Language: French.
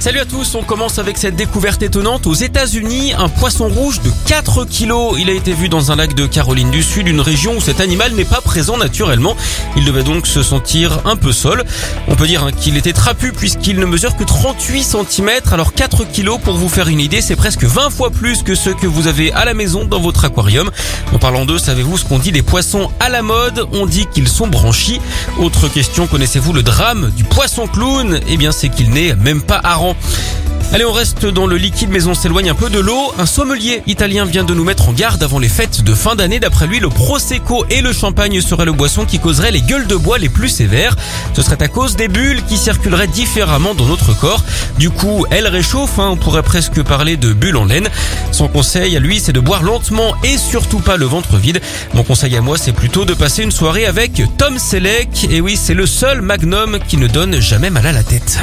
Salut à tous, on commence avec cette découverte étonnante. Aux États-Unis, un poisson rouge de 4 kilos. Il a été vu dans un lac de Caroline du Sud, une région où cet animal n'est pas présent naturellement. Il devait donc se sentir un peu seul. On peut dire hein, qu'il était trapu puisqu'il ne mesure que 38 cm. Alors 4 kilos, pour vous faire une idée, c'est presque 20 fois plus que ce que vous avez à la maison dans votre aquarium. En parlant d'eux, savez-vous ce qu'on dit des poissons à la mode? On dit qu'ils sont branchis. Autre question, connaissez-vous le drame du poisson clown? Eh bien, c'est qu'il n'est même pas Allez, on reste dans le liquide mais on s'éloigne un peu de l'eau. Un sommelier italien vient de nous mettre en garde avant les fêtes de fin d'année. D'après lui, le prosecco et le champagne seraient le boisson qui causerait les gueules de bois les plus sévères. Ce serait à cause des bulles qui circuleraient différemment dans notre corps. Du coup, elles réchauffent, hein, on pourrait presque parler de bulles en laine. Son conseil à lui, c'est de boire lentement et surtout pas le ventre vide. Mon conseil à moi, c'est plutôt de passer une soirée avec Tom Selleck. Et oui, c'est le seul magnum qui ne donne jamais mal à la tête.